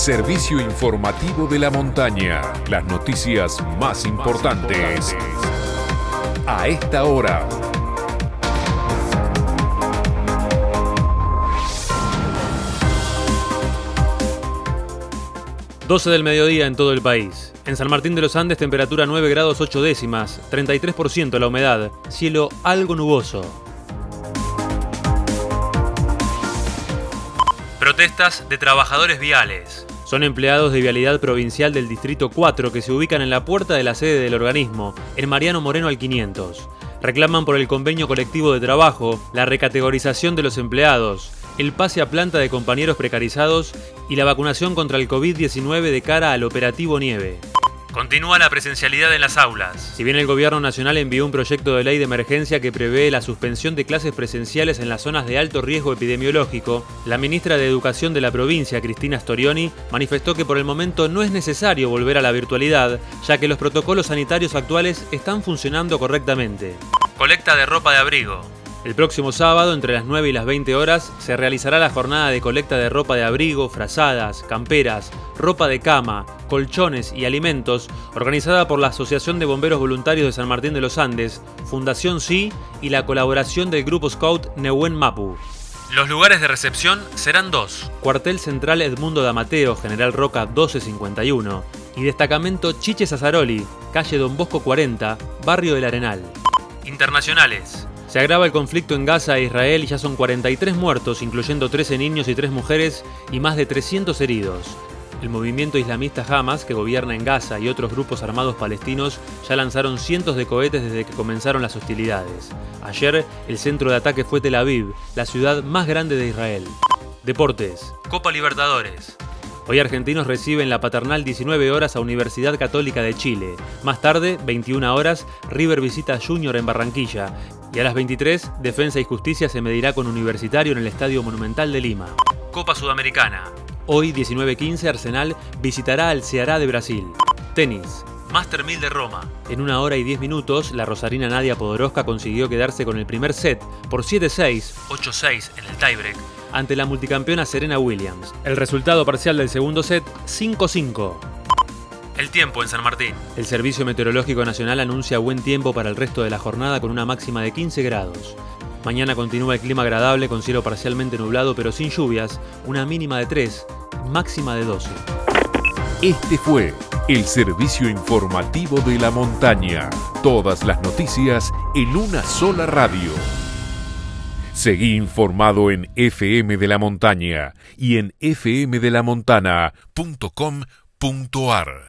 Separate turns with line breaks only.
servicio informativo de la montaña. Las noticias más importantes a esta hora.
...12 del mediodía en todo el país. En San Martín de los Andes, temperatura 9 grados 8 décimas, 33% la humedad, cielo algo nuboso. Protestas de trabajadores viales. Son empleados de vialidad provincial del Distrito 4 que se ubican en la puerta de la sede del organismo, en Mariano Moreno al 500. Reclaman por el convenio colectivo de trabajo, la recategorización de los empleados, el pase a planta de compañeros precarizados y la vacunación contra el COVID-19 de cara al operativo Nieve. Continúa la presencialidad en las aulas. Si bien el Gobierno Nacional envió un proyecto de ley de emergencia que prevé la suspensión de clases presenciales en las zonas de alto riesgo epidemiológico, la ministra de Educación de la provincia, Cristina Storioni, manifestó que por el momento no es necesario volver a la virtualidad, ya que los protocolos sanitarios actuales están funcionando correctamente. Colecta de ropa de abrigo. El próximo sábado, entre las 9 y las 20 horas, se realizará la jornada de colecta de ropa de abrigo, frazadas, camperas, ropa de cama, colchones y alimentos, organizada por la Asociación de Bomberos Voluntarios de San Martín de los Andes, Fundación Sí y la colaboración del Grupo Scout Nehuen Mapu. Los lugares de recepción serán dos. Cuartel Central Edmundo Damateo, General Roca 1251, y Destacamento Chiche Sassaroli, calle Don Bosco 40, Barrio del Arenal. Internacionales. Se agrava el conflicto en Gaza e Israel y ya son 43 muertos, incluyendo 13 niños y 3 mujeres, y más de 300 heridos. El movimiento islamista Hamas, que gobierna en Gaza, y otros grupos armados palestinos ya lanzaron cientos de cohetes desde que comenzaron las hostilidades. Ayer, el centro de ataque fue Tel Aviv, la ciudad más grande de Israel. Deportes. Copa Libertadores. Hoy argentinos reciben la paternal 19 horas a Universidad Católica de Chile. Más tarde, 21 horas, River visita a Junior en Barranquilla. Y a las 23, Defensa y Justicia se medirá con Universitario en el Estadio Monumental de Lima. Copa Sudamericana. Hoy, 19.15, Arsenal visitará al Ceará de Brasil. Tenis. Master 1000 de Roma. En una hora y 10 minutos, la rosarina Nadia Podoroska consiguió quedarse con el primer set por 7-6, 8-6 en el tiebreak, ante la multicampeona Serena Williams. El resultado parcial del segundo set, 5-5. El tiempo en San Martín. El Servicio Meteorológico Nacional anuncia buen tiempo para el resto de la jornada con una máxima de 15 grados. Mañana continúa el clima agradable con cielo parcialmente nublado pero sin lluvias, una mínima de 3, máxima de 12.
Este fue el servicio informativo de la montaña. Todas las noticias en una sola radio. Seguí informado en FM de la Montaña y en fmdelamontana.com.ar.